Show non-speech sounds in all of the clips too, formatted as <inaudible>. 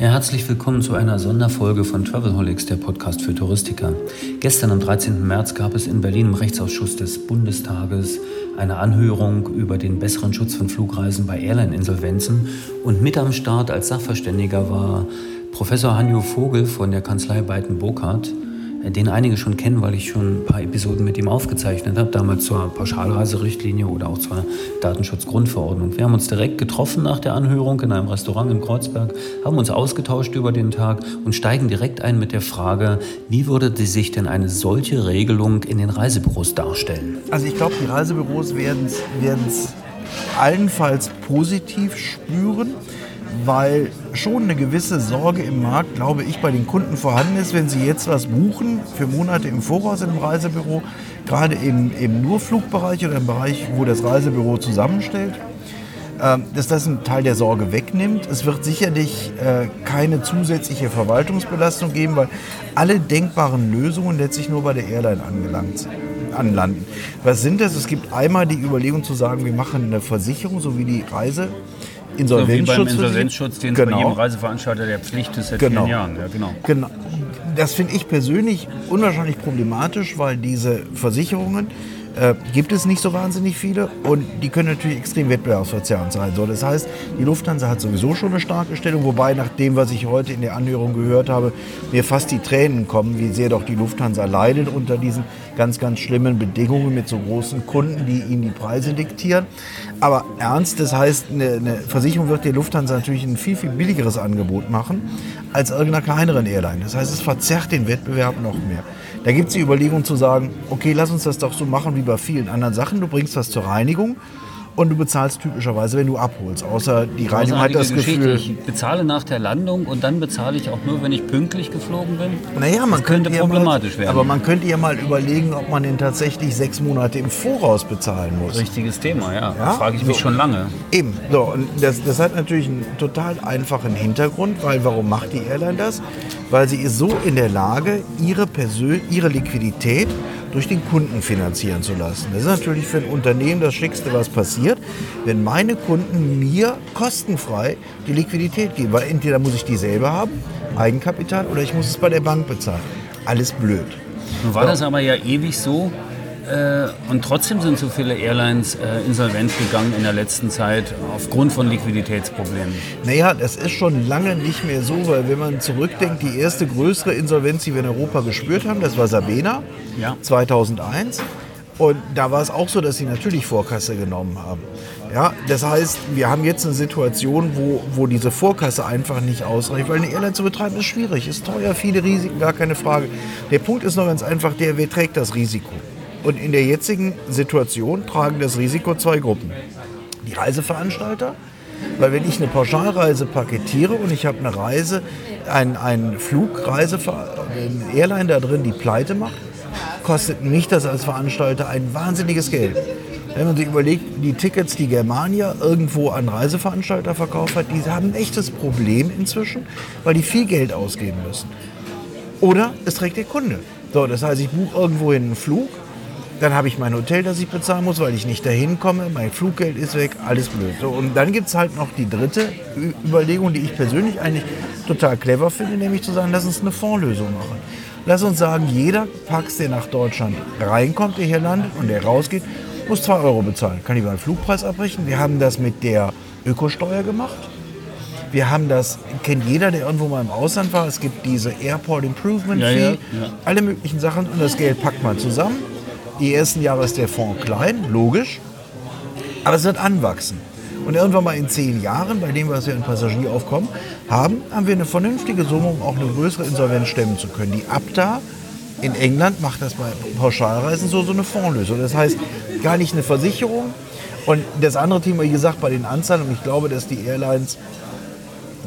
Ja, herzlich willkommen zu einer Sonderfolge von Travelholics, der Podcast für Touristiker. Gestern am 13. März gab es in Berlin im Rechtsausschuss des Bundestages eine Anhörung über den besseren Schutz von Flugreisen bei Airline-Insolvenzen und mit am Start als Sachverständiger war Professor Hanjo Vogel von der Kanzlei Beiten-Burkhardt den einige schon kennen, weil ich schon ein paar Episoden mit ihm aufgezeichnet habe, damals zur Pauschalreiserichtlinie oder auch zur Datenschutzgrundverordnung. Wir haben uns direkt getroffen nach der Anhörung in einem Restaurant in Kreuzberg, haben uns ausgetauscht über den Tag und steigen direkt ein mit der Frage, wie würde sich denn eine solche Regelung in den Reisebüros darstellen? Also ich glaube, die Reisebüros werden es allenfalls positiv spüren weil schon eine gewisse Sorge im Markt, glaube ich, bei den Kunden vorhanden ist, wenn sie jetzt was buchen für Monate im Voraus in einem Reisebüro, gerade im, im Nurflugbereich oder im Bereich, wo das Reisebüro zusammenstellt, äh, dass das einen Teil der Sorge wegnimmt. Es wird sicherlich äh, keine zusätzliche Verwaltungsbelastung geben, weil alle denkbaren Lösungen letztlich nur bei der Airline angelangt anlanden. Was sind das? Es gibt einmal die Überlegung zu sagen, wir machen eine Versicherung, so wie die Reise Insolvenzschutz. So wie beim Insolvenzschutz, den genau. bei jedem Reiseveranstalter der Pflicht ist seit genau. vielen Jahren. Ja, genau. genau. Das finde ich persönlich unwahrscheinlich problematisch, weil diese Versicherungen äh, gibt es nicht so wahnsinnig viele und die können natürlich extrem wettbewerbsverzerrend sein. So, das heißt, die Lufthansa hat sowieso schon eine starke Stellung, wobei nach dem, was ich heute in der Anhörung gehört habe, mir fast die Tränen kommen, wie sehr doch die Lufthansa leidet unter diesen ganz, ganz schlimmen Bedingungen mit so großen Kunden, die ihnen die Preise diktieren. Aber ernst, das heißt, eine, eine Versicherung wird der Lufthansa natürlich ein viel, viel billigeres Angebot machen als irgendeiner kleineren Airline. Das heißt, es verzerrt den Wettbewerb noch mehr. Da gibt es die Überlegung zu sagen, okay, lass uns das doch so machen wie bei vielen anderen Sachen. Du bringst was zur Reinigung und du bezahlst typischerweise, wenn du abholst. Außer die Reinigung hat das Geschichte. Gefühl. Ich bezahle nach der Landung und dann bezahle ich auch nur, wenn ich pünktlich geflogen bin. Naja, man das könnte, könnte problematisch mal, werden. Aber man könnte ja mal überlegen, ob man den tatsächlich sechs Monate im Voraus bezahlen muss. Richtiges Thema, ja. ja? Das frage ich mich so. schon lange. Eben. So, und das, das hat natürlich einen total einfachen Hintergrund, weil warum macht die Airline das? Weil sie ist so in der Lage, ihre, Persön ihre Liquidität durch den Kunden finanzieren zu lassen. Das ist natürlich für ein Unternehmen das Schickste, was passiert, wenn meine Kunden mir kostenfrei die Liquidität geben. Weil entweder muss ich die selber haben, Eigenkapital, oder ich muss es bei der Bank bezahlen. Alles blöd. Nun war das aber ja ewig so, und trotzdem sind so viele Airlines äh, insolvent gegangen in der letzten Zeit aufgrund von Liquiditätsproblemen. Naja, das ist schon lange nicht mehr so, weil wenn man zurückdenkt, die erste größere Insolvenz, die wir in Europa gespürt haben, das war Sabena ja. 2001. Und da war es auch so, dass sie natürlich Vorkasse genommen haben. Ja, das heißt, wir haben jetzt eine Situation, wo, wo diese Vorkasse einfach nicht ausreicht, weil eine Airline zu betreiben ist schwierig, ist teuer, viele Risiken, gar keine Frage. Der Punkt ist noch ganz einfach der, wer trägt das Risiko? Und in der jetzigen Situation tragen das Risiko zwei Gruppen. Die Reiseveranstalter, weil wenn ich eine Pauschalreise paketiere und ich habe eine Reise, ein, ein Flugreise, eine Airline da drin, die pleite macht, kostet mich das als Veranstalter ein wahnsinniges Geld. Wenn man sich überlegt, die Tickets, die Germania irgendwo an Reiseveranstalter verkauft hat, die haben ein echtes Problem inzwischen, weil die viel Geld ausgeben müssen. Oder es trägt der Kunde. So, das heißt, ich buche irgendwo einen Flug dann habe ich mein Hotel, das ich bezahlen muss, weil ich nicht dahin komme. Mein Fluggeld ist weg, alles blöd. So, und dann gibt es halt noch die dritte Überlegung, die ich persönlich eigentlich total clever finde, nämlich zu sagen, lass uns eine Fondslösung machen. Lass uns sagen, jeder Pax, der nach Deutschland reinkommt, der hier landet und der rausgeht, muss 2 Euro bezahlen. Kann ich mal einen Flugpreis abbrechen. Wir haben das mit der Ökosteuer gemacht. Wir haben das, kennt jeder, der irgendwo mal im Ausland war. Es gibt diese Airport Improvement Fee, ja, ja, ja. alle möglichen Sachen und das Geld packt man zusammen die ersten Jahre ist der Fonds klein, logisch, aber es wird anwachsen. Und irgendwann mal in zehn Jahren, bei dem, was wir in Passagieraufkommen haben, haben wir eine vernünftige Summe, um auch eine größere Insolvenz stemmen zu können. Die Abda in England macht das bei Pauschalreisen so, so eine Fondslösung. Das heißt, gar nicht eine Versicherung. Und das andere Thema, wie gesagt, bei den Anzahlen, und ich glaube, dass die Airlines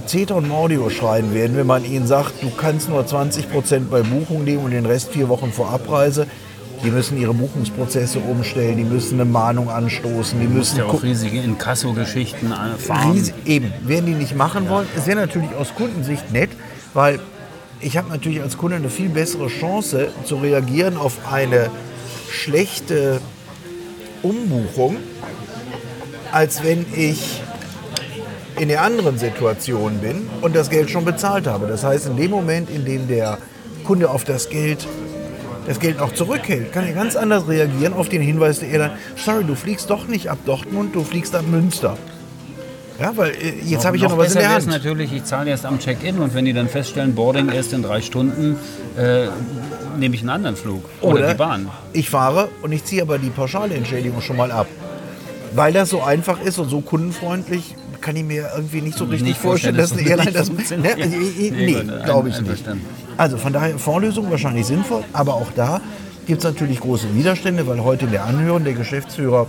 Zeta und Mordio schreien werden, wenn man ihnen sagt, du kannst nur 20% bei Buchung nehmen und den Rest vier Wochen vor Abreise. Die müssen ihre Buchungsprozesse umstellen, die müssen eine Mahnung anstoßen, die müssen ja auch riesige Inkasso-Geschichten fahren. Riesig, eben, werden die nicht machen wollen. Es wäre natürlich aus Kundensicht nett, weil ich habe natürlich als Kunde eine viel bessere Chance zu reagieren auf eine schlechte Umbuchung, als wenn ich in der anderen Situation bin und das Geld schon bezahlt habe. Das heißt, in dem Moment, in dem der Kunde auf das Geld das Geld noch zurückhält, kann er ganz anders reagieren auf den Hinweis der Airline, sorry, du fliegst doch nicht ab Dortmund, du fliegst ab Münster. Ja, weil äh, jetzt habe ich ja noch was in der Hand. natürlich, ich zahle erst am Check-in und wenn die dann feststellen, Boarding erst in drei Stunden, äh, nehme ich einen anderen Flug oder, oder die Bahn. Ich fahre und ich ziehe aber die Entschädigung schon mal ab. Weil das so einfach ist und so kundenfreundlich, kann ich mir irgendwie nicht so richtig nicht vorstellen, dass eine Airline das. Ne, nee, nee glaube ich nicht. Also von daher Vorlösung wahrscheinlich sinnvoll, aber auch da gibt es natürlich große Widerstände, weil heute in der Anhörung der Geschäftsführer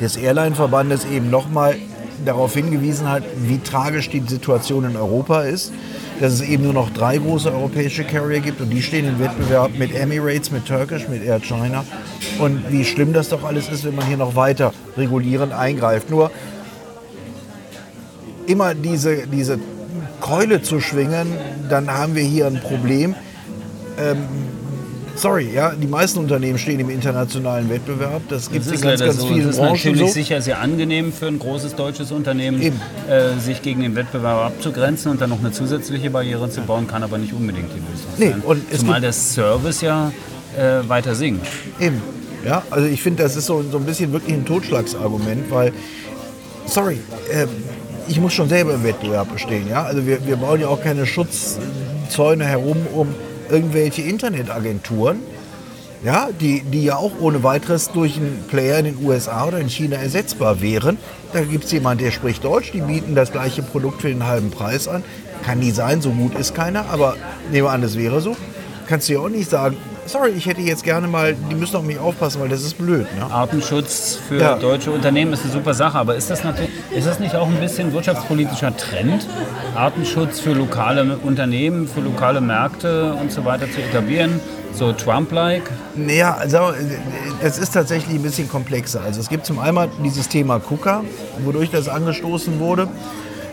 des Airline-Verbandes eben nochmal darauf hingewiesen hat, wie tragisch die Situation in Europa ist. Dass es eben nur noch drei große europäische Carrier gibt und die stehen im Wettbewerb mit Emirates, mit Turkish, mit Air China. Und wie schlimm das doch alles ist, wenn man hier noch weiter regulierend eingreift. Nur immer diese, diese Keule zu schwingen, dann haben wir hier ein Problem. Ähm, sorry, ja, die meisten Unternehmen stehen im internationalen Wettbewerb. Das gibt es in ganz, ganz so. vielen das ist Branchen natürlich so. sicher sehr angenehm für ein großes deutsches Unternehmen, äh, sich gegen den Wettbewerb abzugrenzen und dann noch eine zusätzliche Barriere zu bauen, kann aber nicht unbedingt die Lösung nee, sein. Und Zumal der Service ja äh, weiter sinkt. Eben. Ja, also ich finde, das ist so, so ein bisschen wirklich ein Totschlagsargument, weil, sorry, äh, ich muss schon selber im Wettbewerb bestehen. Ja? Also wir, wir bauen ja auch keine Schutzzäune herum um irgendwelche Internetagenturen, ja, die, die ja auch ohne weiteres durch einen Player in den USA oder in China ersetzbar wären. Da gibt es jemanden, der spricht Deutsch, die bieten das gleiche Produkt für den halben Preis an. Kann nie sein, so gut ist keiner, aber nehmen wir an, das wäre so. Kannst du ja auch nicht sagen, sorry, ich hätte jetzt gerne mal, die müssen auf mich aufpassen, weil das ist blöd. Ne? Artenschutz für ja. deutsche Unternehmen ist eine super Sache, aber ist das, natürlich, ist das nicht auch ein bisschen wirtschaftspolitischer Trend, Artenschutz für lokale Unternehmen, für lokale Märkte und so weiter zu etablieren? So Trump-like? Naja, also das ist tatsächlich ein bisschen komplexer. Also es gibt zum einen dieses Thema KUKA, wodurch das angestoßen wurde.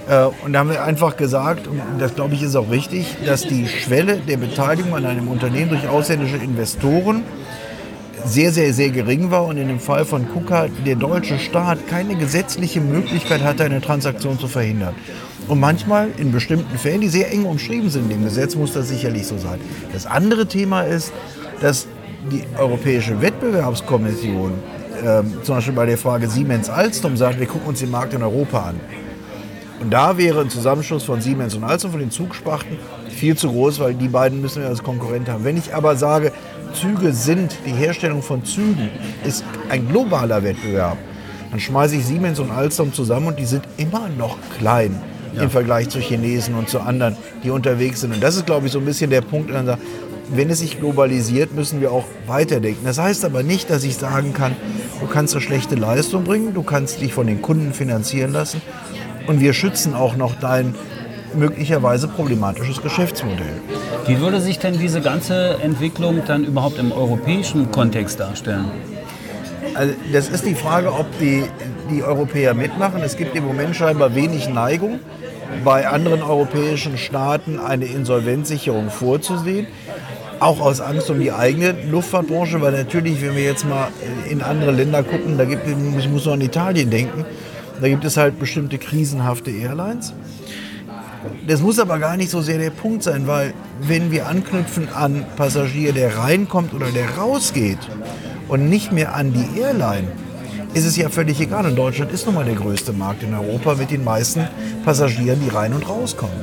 Äh, und da haben wir einfach gesagt, und das glaube ich ist auch richtig, dass die Schwelle der Beteiligung an einem Unternehmen durch ausländische Investoren sehr, sehr, sehr gering war und in dem Fall von KUKA der deutsche Staat keine gesetzliche Möglichkeit hatte, eine Transaktion zu verhindern. Und manchmal in bestimmten Fällen, die sehr eng umschrieben sind im Gesetz, muss das sicherlich so sein. Das andere Thema ist, dass die Europäische Wettbewerbskommission äh, zum Beispiel bei der Frage Siemens-Alstom sagt, wir gucken uns den Markt in Europa an. Und da wäre ein Zusammenschluss von Siemens und Alstom von den Zugsparten viel zu groß, weil die beiden müssen wir als Konkurrent haben. Wenn ich aber sage, Züge sind, die Herstellung von Zügen ist ein globaler Wettbewerb, dann schmeiße ich Siemens und Alstom zusammen und die sind immer noch klein ja. im Vergleich zu Chinesen und zu anderen, die unterwegs sind. Und das ist, glaube ich, so ein bisschen der Punkt, wenn es sich globalisiert, müssen wir auch weiterdenken. Das heißt aber nicht, dass ich sagen kann, du kannst eine schlechte Leistung bringen, du kannst dich von den Kunden finanzieren lassen und wir schützen auch noch dein möglicherweise problematisches Geschäftsmodell. Wie würde sich denn diese ganze Entwicklung dann überhaupt im europäischen Kontext darstellen? Also das ist die Frage, ob die, die Europäer mitmachen. Es gibt im Moment scheinbar wenig Neigung, bei anderen europäischen Staaten eine Insolvenzsicherung vorzusehen. Auch aus Angst um die eigene Luftfahrtbranche, weil natürlich, wenn wir jetzt mal in andere Länder gucken, da gibt, ich muss nur an Italien denken, da gibt es halt bestimmte krisenhafte Airlines. Das muss aber gar nicht so sehr der Punkt sein, weil wenn wir anknüpfen an Passagier, der reinkommt oder der rausgeht und nicht mehr an die Airline, ist es ja völlig egal. Und Deutschland ist nun mal der größte Markt in Europa mit den meisten Passagieren, die rein und rauskommen.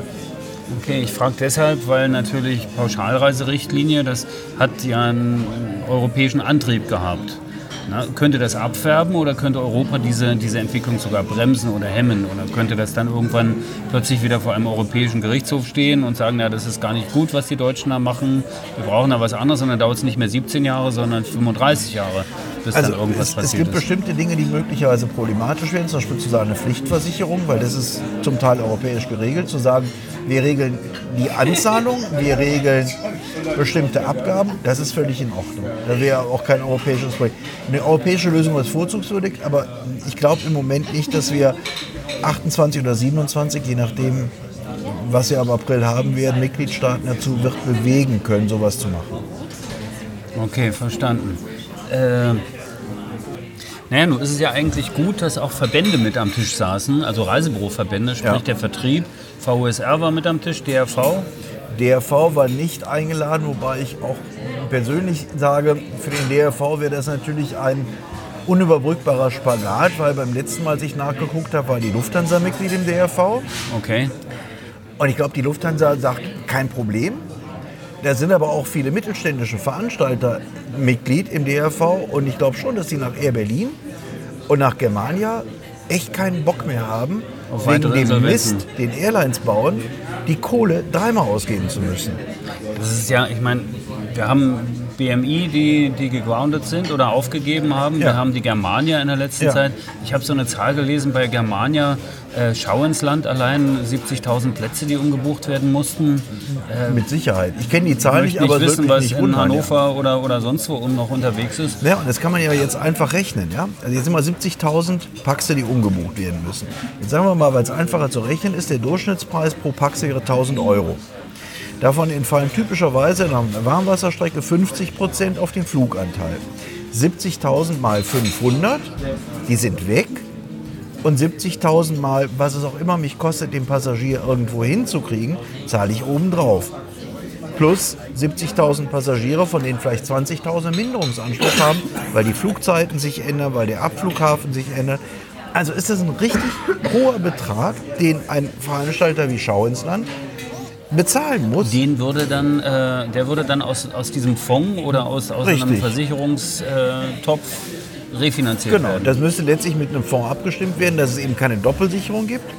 Okay, ich frage deshalb, weil natürlich Pauschalreiserichtlinie, das hat ja einen europäischen Antrieb gehabt. Na, könnte das abfärben oder könnte Europa diese, diese Entwicklung sogar bremsen oder hemmen? Oder könnte das dann irgendwann plötzlich wieder vor einem europäischen Gerichtshof stehen und sagen, ja, das ist gar nicht gut, was die Deutschen da machen, wir brauchen da was anderes und dann dauert es nicht mehr 17 Jahre, sondern 35 Jahre? bis Also dann irgendwas es, es passiert gibt ist. bestimmte Dinge, die möglicherweise problematisch werden, zum Beispiel zu sagen eine Pflichtversicherung, weil das ist zum Teil europäisch geregelt, zu sagen, wir regeln die Anzahlung, wir regeln bestimmte Abgaben, das ist völlig in Ordnung. Da wäre auch kein europäisches Projekt. Eine europäische Lösung ist vorzugswürdig, aber ich glaube im Moment nicht, dass wir 28 oder 27, je nachdem, was wir am April haben werden, Mitgliedstaaten dazu wird bewegen können, sowas zu machen. Okay, verstanden. Äh, naja, nun ist es ja eigentlich gut, dass auch Verbände mit am Tisch saßen, also Reisebüroverbände, sprich Ja. der Vertrieb. VUSR war mit am Tisch, DRV. DRV war nicht eingeladen, wobei ich auch persönlich sage, für den DRV wäre das natürlich ein unüberbrückbarer Spagat, weil beim letzten Mal, als ich nachgeguckt habe, war die Lufthansa Mitglied im DRV. Okay. Und ich glaube, die Lufthansa sagt, kein Problem. Da sind aber auch viele mittelständische Veranstalter Mitglied im DRV. Und ich glaube schon, dass die nach Air Berlin und nach Germania echt keinen Bock mehr haben, Auf wegen dem. Mist, den Airlines bauen, die Kohle dreimal ausgeben zu müssen. Das ist ja, ich meine, wir haben BMI, die, die gegroundet sind oder aufgegeben haben. Wir Ja. haben die Germania in der letzten Ja. Zeit. Ich habe so eine Zahl gelesen bei Germania, äh, Schau ins Land allein 70.000 Plätze, die umgebucht werden mussten. Mit Sicherheit. Ich kenne die Zahl nicht, aber wissen, was in. Hannover oder, oder sonst wo noch unterwegs ist. Ja. ja, und das kann man ja jetzt einfach rechnen. Ja? Also jetzt sind mal 70.000 Paxe, die umgebucht werden müssen. Jetzt sagen wir mal, weil es einfacher zu rechnen ist, der Durchschnittspreis pro Paxe wäre 1.000 Euro. Davon entfallen typischerweise in einer Warmwasserstrecke 50 Prozent auf den Fluganteil. 70.000 mal 500, die sind weg. Und 70.000 mal, was es auch immer mich kostet, den Passagier irgendwo hinzukriegen, zahle ich obendrauf. Plus 70.000 Passagiere, von denen vielleicht 20.000 Minderungsanspruch haben, weil die Flugzeiten sich ändern, weil der Abflughafen sich ändert. Also ist das ein richtig hoher Betrag, den ein Veranstalter wie Schau ins Land bezahlen muss. Den würde dann, äh, der würde dann aus, aus diesem Fonds oder aus, aus einem. Versicherungstopf refinanziert Genau, werden. das müsste letztlich mit einem Fonds abgestimmt werden, dass es eben keine Doppelsicherung gibt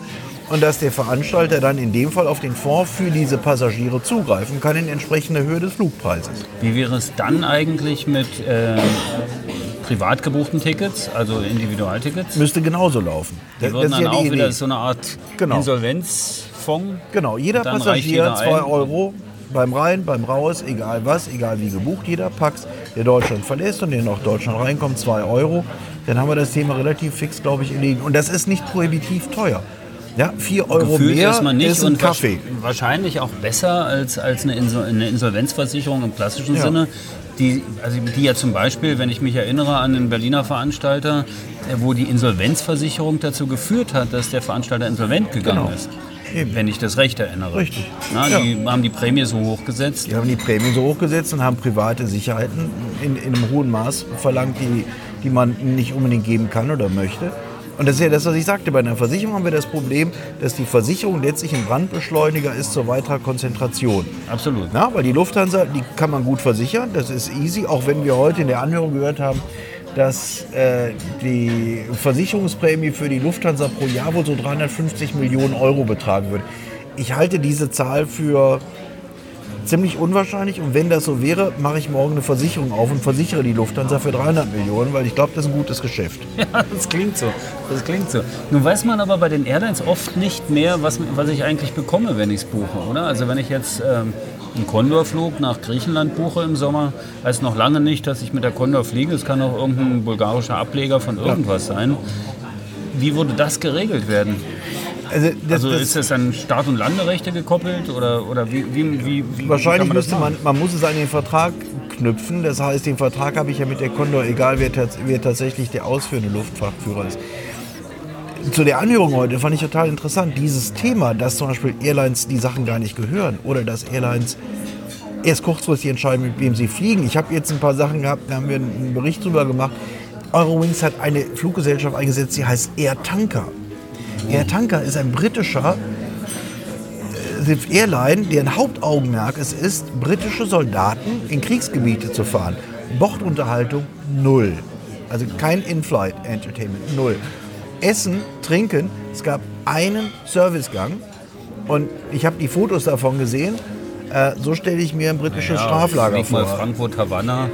und dass der Veranstalter dann in dem Fall auf den Fonds für diese Passagiere zugreifen kann in entsprechender Höhe des Flugpreises. Wie wäre es dann eigentlich mit äh, privat gebuchten Tickets, also Individualtickets? Müsste genauso laufen. Die würden das ist dann ja auch wieder so eine Art Genau. Insolvenzfonds. Genau, jeder Passagier jeder 2 ein. Euro beim Rein, beim Raus, egal was, egal wie gebucht, jeder Pax, der Deutschland verlässt und der nach Deutschland reinkommt, 2 Euro. Dann haben wir das Thema relativ fix, glaube ich, erledigen. Und das ist nicht prohibitiv teuer. Ja, 4 Euro Gefühlt mehr erstmal nicht ist ein und Kaffee. wahrsch- wahrscheinlich auch besser als, als eine Insolvenzversicherung im klassischen Ja. Sinne. Die, also die ja zum Beispiel, wenn ich mich erinnere an den Berliner Veranstalter, äh, wo die Insolvenzversicherung dazu geführt hat, dass der Veranstalter insolvent gegangen Genau. ist. Eben. Wenn ich das recht erinnere. Richtig. Na, Ja. Die haben die Prämie so hochgesetzt. Die haben die Prämien so hochgesetzt und haben private Sicherheiten in, in einem hohen Maß verlangt, die, die man nicht unbedingt geben kann oder möchte. Und das ist ja das, was ich sagte. Bei einer Versicherung haben wir das Problem, dass die Versicherung letztlich ein Brandbeschleuniger ist zur weiterer Konzentration. Absolut. Na, weil die Lufthansa, die kann man gut versichern, das ist easy, auch wenn wir heute in der Anhörung gehört haben, dass äh, die Versicherungsprämie für die Lufthansa pro Jahr wohl so 350 Millionen Euro betragen würde. Ich halte diese Zahl für ziemlich unwahrscheinlich und wenn das so wäre, mache ich morgen eine Versicherung auf und versichere die Lufthansa für 300 Millionen, weil ich glaube, das ist ein gutes Geschäft. <laughs> Ja, das klingt so. Das klingt so. Nun weiß man aber bei den Airlines oft nicht mehr, was, was ich eigentlich bekomme, wenn ich es buche, oder? Also wenn ich jetzt ähm, einen Condor-Flug nach Griechenland buche im Sommer, heißt noch lange nicht, dass ich mit der Condor fliege. Es kann auch irgendein bulgarischer Ableger von irgendwas sein. Wie würde das geregelt werden? Also, das, Also das, ist das an Start- und Landerechte gekoppelt oder, oder wie, wie, wie, wie Wahrscheinlich man müsste man, man muss es an den Vertrag knüpfen. Das heißt, den Vertrag habe ich ja mit der Condor, egal wer, wer tatsächlich der ausführende Luftfahrtführer ist. Zu der Anhörung heute fand ich total interessant, dieses Thema, dass zum Beispiel Airlines die Sachen gar nicht gehören oder dass Airlines erst kurzfristig entscheiden, mit wem sie fliegen. Ich habe jetzt ein paar Sachen gehabt, da haben wir einen Bericht drüber gemacht. Eurowings hat eine Fluggesellschaft eingesetzt, die heißt Air Tanker. Air Tanker ist ein britischer Airline, deren Hauptaugenmerk es ist, britische Soldaten in Kriegsgebiete zu fahren. Bordunterhaltung null. Also kein In-Flight Entertainment, null. Essen, Trinken, es gab einen Servicegang und ich habe die Fotos davon gesehen. Äh, so stelle ich mir ein britisches Ja, Straflager flieg mal vor. Frankfurt, Havanna.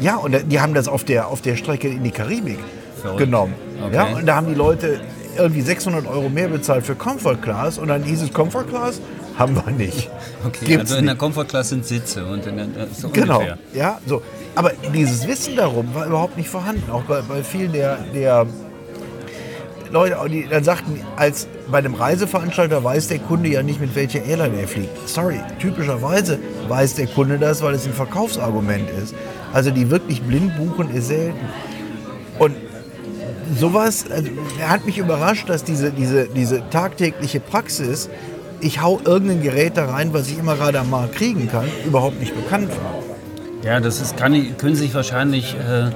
Ja, und die haben das auf der, auf der Strecke in die Karibik Verrückt. genommen. Okay. Ja, und da haben die Leute irgendwie 600 Euro mehr bezahlt für Comfort Class und dann hieß es Comfort Class haben wir nicht. Okay, Gibt's also in der. Comfort Class sind Sitze und in der, so Genau, ungefähr. ja, so. Aber dieses Wissen darum war überhaupt nicht vorhanden. Auch bei, bei vielen der, der Leute, die dann sagten, als bei einem Reiseveranstalter weiß der Kunde ja nicht, mit welcher Airline er fliegt. Sorry, typischerweise weiß der Kunde das, weil es ein Verkaufsargument ist. Also die wirklich blind buchen ist selten. Und sowas, also, hat mich überrascht, dass diese, diese, diese tagtägliche Praxis, ich hau irgendein Gerät da rein, was ich immer gerade am Markt kriegen kann, überhaupt nicht bekannt war. Ja, das ist, kann, können sich wahrscheinlich äh, äh,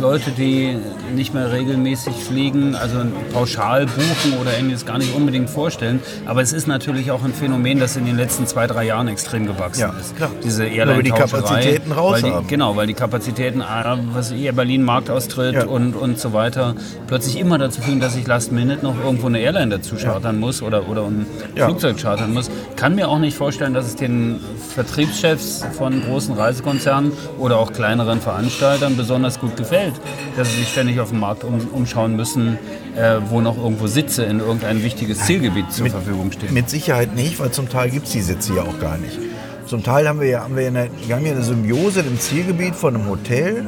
Leute, die nicht mehr regelmäßig fliegen, also pauschal buchen oder ähnliches gar nicht unbedingt vorstellen. Aber es ist natürlich auch ein Phänomen, das in den letzten zwei, drei Jahren extrem gewachsen Ja, ist. klar. Diese Weil airline die Kapazitäten raus weil die, haben. Genau, weil die Kapazitäten, ah, was Air Berlin Marktaustritt Ja. und, und so weiter, plötzlich immer dazu führen, dass ich Last Minute noch irgendwo eine Airline dazu chartern muss oder, oder ein Ja. Flugzeug chartern muss. Kann mir auch nicht vorstellen, dass es den Vertriebschefs von großen Reisekonzernen oder auch kleineren Veranstaltern besonders gut gefällt, dass sie sich ständig auf dem Markt um, umschauen müssen, äh, wo noch irgendwo Sitze in irgendein wichtiges Zielgebiet zur Verfügung stehen. Mit Sicherheit nicht, weil zum Teil gibt es die Sitze ja auch gar nicht. Zum Teil haben wir ja, haben wir eine, wir haben ja eine Symbiose im Zielgebiet von einem Hotel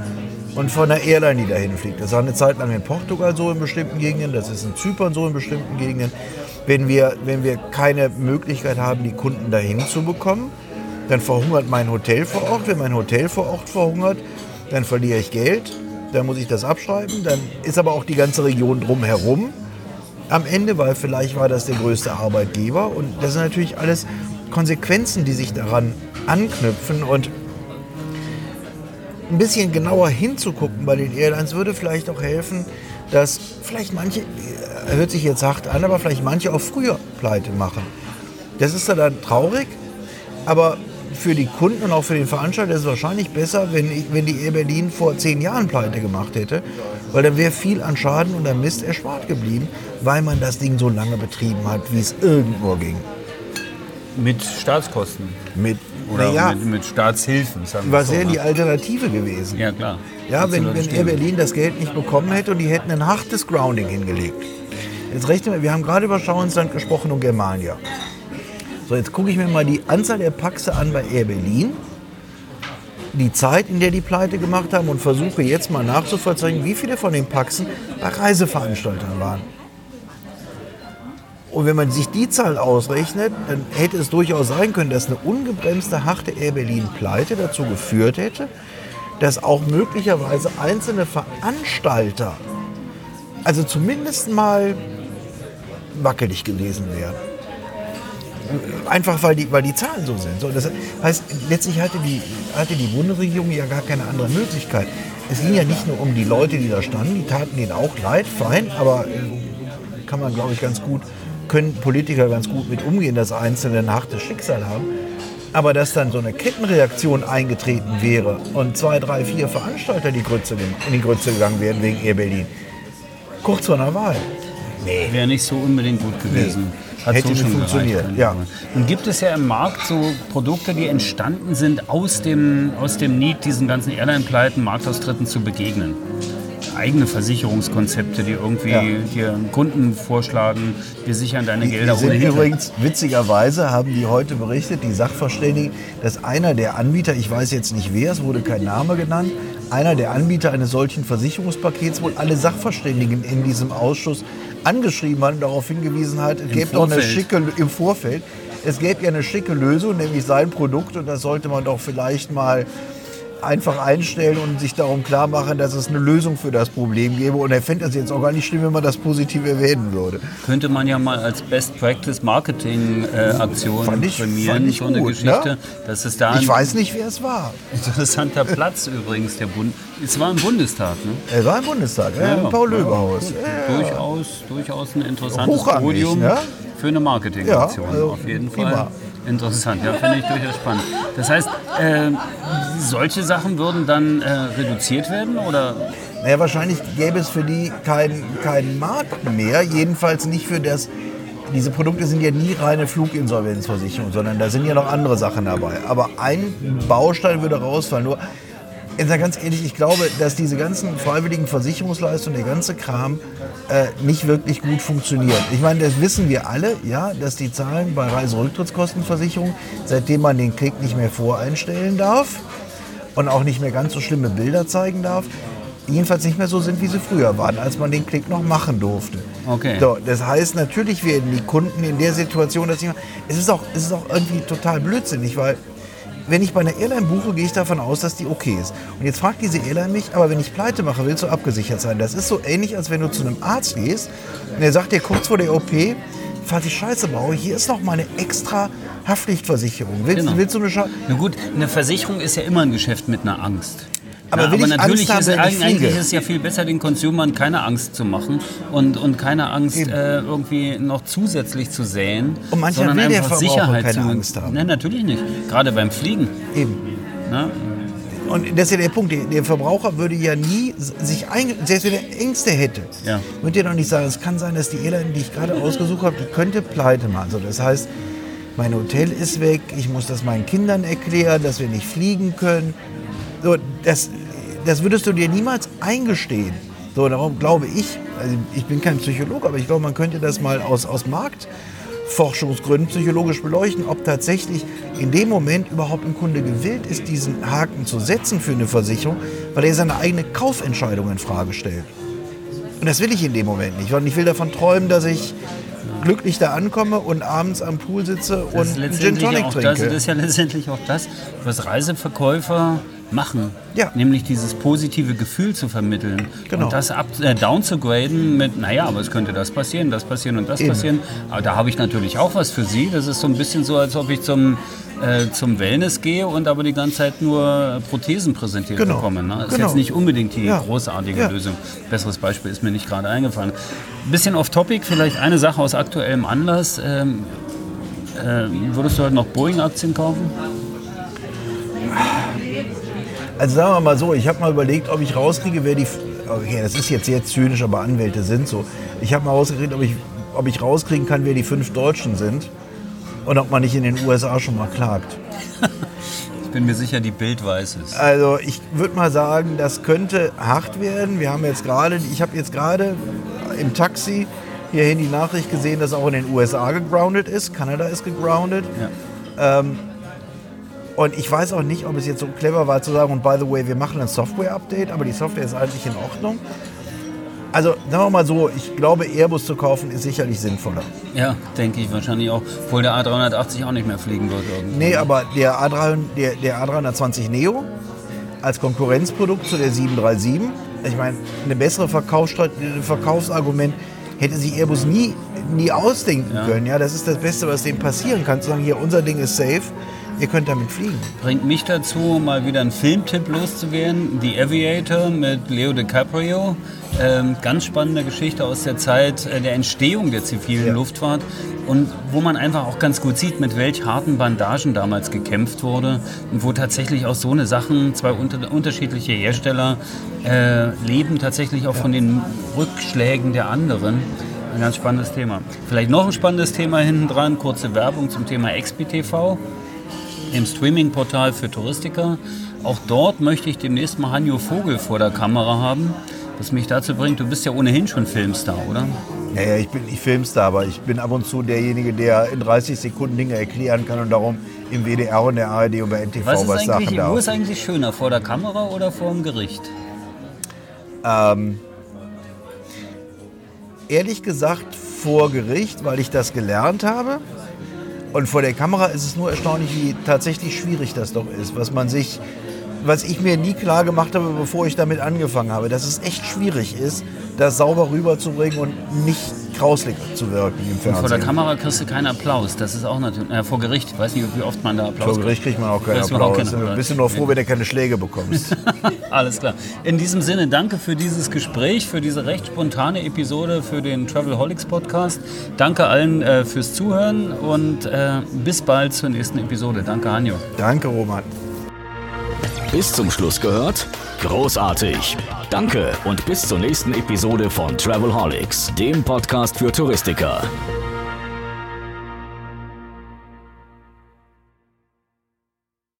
und von einer Airline, die dahin fliegt. Das war eine Zeit lang in Portugal so in bestimmten Gegenden, das ist in Zypern so in bestimmten Gegenden. Wenn wir, wenn wir keine Möglichkeit haben, die Kunden dahin zu bekommen, dann verhungert mein Hotel vor Ort. Wenn mein Hotel vor Ort verhungert, dann verliere ich Geld, dann muss ich das abschreiben, dann ist aber auch die ganze Region drumherum am Ende, weil vielleicht war das der größte Arbeitgeber. Und das sind natürlich alles Konsequenzen, die sich daran anknüpfen. Und ein bisschen genauer hinzugucken bei den Airlines würde vielleicht auch helfen, dass vielleicht manche, äh, hört sich jetzt hart an, aber vielleicht manche auch früher pleite machen. Das ist dann traurig, aber für die Kunden und auch für den Veranstalter ist es wahrscheinlich besser, wenn, ich, wenn die Air Berlin vor zehn Jahren pleite gemacht hätte, weil dann wäre viel an Schaden und an Mist erspart geblieben, weil man das Ding so lange betrieben hat, wie es irgendwo ging. Mit Staatskosten Mit, oder naja, mit, mit Staatshilfen. Was wäre ne? die Alternative gewesen? Ja, klar. Ja, wenn, wenn. Air Berlin das Geld nicht bekommen hätte und die hätten ein hartes Grounding hingelegt. Jetzt rechnen wir, wir haben gerade über Schauensland gesprochen und Germania. So, jetzt gucke ich mir mal die Anzahl der Paxe an bei Air Berlin, die Zeit, in der die Pleite gemacht haben und versuche jetzt mal nachzuvollziehen, wie viele von den Paxen bei Reiseveranstaltern waren. Und wenn man sich die Zahl ausrechnet, dann hätte es durchaus sein können, dass eine ungebremste, harte Air Berlin Pleite dazu geführt hätte, dass auch möglicherweise einzelne Veranstalter, also zumindest mal wackelig gewesen wären. Einfach weil die, weil die Zahlen so sind. So, das heißt, letztlich hatte die, hatte die Bundesregierung ja gar keine andere Möglichkeit. Es ging ja nicht nur um die Leute, die da standen, die taten denen auch leid, fein, aber äh, kann man, glaube ich, ganz gut, können Politiker ganz gut mit umgehen, dass Einzelne ein hartes Schicksal haben. Aber dass dann so eine Kettenreaktion eingetreten wäre und zwei, drei, vier Veranstalter die Grütze, in die Grütze gegangen wären wegen Air Berlin, kurz vor einer Wahl. Nee. Wäre nicht so unbedingt gut gewesen. Nee. Hätte nicht funktioniert, ja. Nun gibt es ja im Markt so Produkte, die entstanden sind aus dem, aus dem Need, diesen ganzen Airline-Pleiten, Marktaustritten zu begegnen. Eigene Versicherungskonzepte, die irgendwie Ja. dir Kunden vorschlagen, wir sichern deine Die, die Gelder sind ohnehin. übrigens, witzigerweise haben die heute berichtet, die Sachverständigen, dass einer der Anbieter, ich weiß jetzt nicht wer, es wurde kein Name genannt, einer der Anbieter eines solchen Versicherungspakets wohl alle Sachverständigen in diesem Ausschuss angeschrieben hat und darauf hingewiesen hat, es gäbe doch eine schicke, im Vorfeld, es gäbe ja eine schicke Lösung, nämlich sein Produkt und das sollte man doch vielleicht mal einfach einstellen und sich darum klar machen, dass es eine Lösung für das Problem gäbe. Und er fände es jetzt auch gar nicht schlimm, wenn man das positiv erwähnen würde. Könnte man ja mal als Best Practice Marketing äh, Aktion Fand ich- prämieren, fand ich so eine gut, Geschichte, ne? dass es da Ich weiß nicht, wer es war. interessanter <laughs> Platz übrigens der Bund. Es war im Bundestag, ne? Er war im Bundestag, ja, im Paul-Löbe-Haus. gut. Ja, Durchaus, durchaus ein interessantes Podium ne? für eine Marketingaktion. Ja, also auf jeden prima. Interessant, ja, finde ich durchaus spannend. Das heißt, äh, solche Sachen würden dann äh, reduziert werden oder Naja, wahrscheinlich gäbe es für die keinen keinen Markt mehr, jedenfalls nicht für das. Diese Produkte sind ja nie reine Fluginsolvenzversicherung, sondern da sind ja noch andere Sachen dabei. Aber ein Baustein würde rausfallen. Nur Ich sage ganz ehrlich, ich glaube, dass diese ganzen freiwilligen Versicherungsleistungen, der ganze Kram, äh, nicht wirklich gut funktioniert. Ich meine, das wissen wir alle, ja, dass die Zahlen bei Reiserücktrittskostenversicherung, seitdem man den Klick nicht mehr voreinstellen darf und auch nicht mehr ganz so schlimme Bilder zeigen darf, jedenfalls nicht mehr so sind, wie sie früher waren, als man den Klick noch machen durfte. Okay. So, das heißt, natürlich werden die Kunden in der Situation, dass sie, es ist auch, es ist auch irgendwie total blödsinnig, weil wenn ich bei einer Airline buche, gehe ich davon aus, dass die okay ist. Und jetzt fragt diese Airline mich, aber wenn ich pleite mache, willst du abgesichert sein? Das ist so ähnlich, als wenn du zu einem Arzt gehst und er sagt dir kurz vor der OP, falls ich Scheiße baue, hier ist noch mal eine extra Haftpflichtversicherung. Willst, Genau. willst du eine Scha Na gut, eine Versicherung ist ja immer ein Geschäft mit einer Angst. Aber Na, will aber ich natürlich Angst haben, ist ich eigentlich ist es ja viel besser, den Consumern keine Angst zu machen und, und keine Angst äh, irgendwie noch zusätzlich zu säen. Und manchmal sondern will der einfach Verbraucher Sicherheit keine zu Angst haben. Nein, natürlich nicht. Gerade beim Fliegen. Eben. Ne? Und das ist ja der Punkt. Der, der Verbraucher würde ja nie sich ein, selbst wenn er Ängste hätte, Ja. würde er doch nicht sagen, es kann sein, dass die Airline, die ich gerade ausgesucht habe, die könnte pleite machen. Also das heißt, mein Hotel ist weg, ich muss das meinen Kindern erklären, dass wir nicht fliegen können. So, das, das würdest du dir niemals eingestehen. So, darum glaube ich, also ich bin kein Psychologe, aber ich glaube, man könnte das mal aus, aus Marktforschungsgründen psychologisch beleuchten, ob tatsächlich in dem Moment überhaupt ein Kunde gewillt ist, diesen Haken zu setzen für eine Versicherung, weil er seine eigene Kaufentscheidung in Frage stellt. Und das will ich in dem Moment nicht, weil ich will davon träumen, dass ich glücklich da ankomme und abends am Pool sitze und Gin Tonic trinke. das, das ist ja letztendlich auch das, was Reiseverkäufer machen. Ja. Nämlich dieses positive Gefühl zu vermitteln. Genau. Und das ab, äh, down zu graden mit, naja, aber es könnte das passieren, das passieren und das Eben. passieren. Aber da habe ich natürlich auch was für Sie. Das ist so ein bisschen so, als ob ich zum, äh, zum Wellness gehe und aber die ganze Zeit nur Prothesen präsentiert Genau. bekomme. Ne? Das ist Genau. jetzt nicht unbedingt die Ja. großartige Ja. Lösung. Besseres Beispiel ist mir nicht gerade eingefallen. Bisschen off-topic, vielleicht eine Sache aus aktuellem Anlass. Ähm, äh, würdest du heute noch Boeing-Aktien kaufen? Also sagen wir mal so, ich habe mal überlegt, ob ich rauskriege, wer die... Okay, das ist jetzt sehr zynisch, aber Anwälte sind so. Ich habe mal rausgekriegt, ob ich, ob ich rauskriegen kann, wer die fünf Deutschen sind und ob man nicht in den USA schon mal klagt. <laughs> Ich bin mir sicher, die Bild weiß es. Also ich würde mal sagen, das könnte hart werden. Wir haben jetzt gerade, ich habe jetzt gerade im Taxi hierhin die Nachricht gesehen, dass auch in den USA gegroundet ist. Kanada ist gegroundet. Ja. Und ich weiß auch nicht, ob es jetzt so clever war zu sagen, und by the way, wir machen ein Software-Update, aber die Software ist eigentlich in Ordnung. Also sagen wir mal so, ich glaube, Airbus zu kaufen ist sicherlich sinnvoller. Ja, denke ich wahrscheinlich auch. Obwohl der A380 auch nicht mehr fliegen wird irgendwann. Nee, aber der, A3, der, der A320 Neo als Konkurrenzprodukt zu der 737, ich meine, eine bessere Verkaufsargument hätte sich Airbus nie, nie ausdenken Ja. können. Ja, das ist das Beste, was dem passieren kann. Zu sagen, hier, unser Ding ist safe, ihr könnt damit fliegen. Bringt mich dazu, mal wieder einen Filmtipp loszuwerden. The Aviator mit Leo DiCaprio. Ähm, ganz spannende Geschichte aus der Zeit äh, der Entstehung der zivilen Ja. Luftfahrt und wo man einfach auch ganz gut sieht, mit welch harten Bandagen damals gekämpft wurde und wo tatsächlich auch so eine Sachen, zwei unter, unterschiedliche Hersteller äh, leben tatsächlich auch von den Rückschlägen der anderen. Ein ganz spannendes Thema. Vielleicht noch ein spannendes Thema hinten dran, kurze Werbung zum Thema XBTV im Streaming-Portal für Touristiker. Auch dort möchte ich demnächst mal Hanjo Vogel vor der Kamera haben. Was mich dazu bringt, du bist ja ohnehin schon Filmstar, oder? Ja, ja, ich bin nicht Filmstar, aber ich bin ab und zu derjenige, der in 30 Sekunden Dinge erklären kann und darum im WDR und der ARD und bei NTV Was was, sagen eigentlich, wo darf. ist eigentlich schöner, vor der Kamera oder vor dem Gericht? Ähm, ehrlich gesagt vor Gericht, weil ich das gelernt habe. Und vor der Kamera ist es nur erstaunlich, wie tatsächlich schwierig das doch ist, was man sich, was ich mir nie klar gemacht habe, bevor ich damit angefangen habe, dass es echt schwierig ist, das sauber rüberzubringen und nicht grauslig zu wirken im Fernsehen. Vor der Kamera kriegst du keinen Applaus. Das ist auch natürlich. Äh, vor Gericht, ich weiß nicht, wie oft man da Applaus Vor Gericht kriegt man auch keinen Kriegst du auch Applaus. keinen Du bist du nur froh, wenn du keine Schläge bekommst. <laughs> Alles klar. In diesem Sinne, danke für dieses Gespräch, für diese recht spontane Episode für den Travelholics Podcast. Danke allen äh, fürs Zuhören und äh, bis bald zur nächsten Episode. Danke, Hanjo. Danke, Roman. Bis zum Schluss gehört? Großartig. Danke und bis zur nächsten Episode von Travelholics, dem Podcast für Touristiker.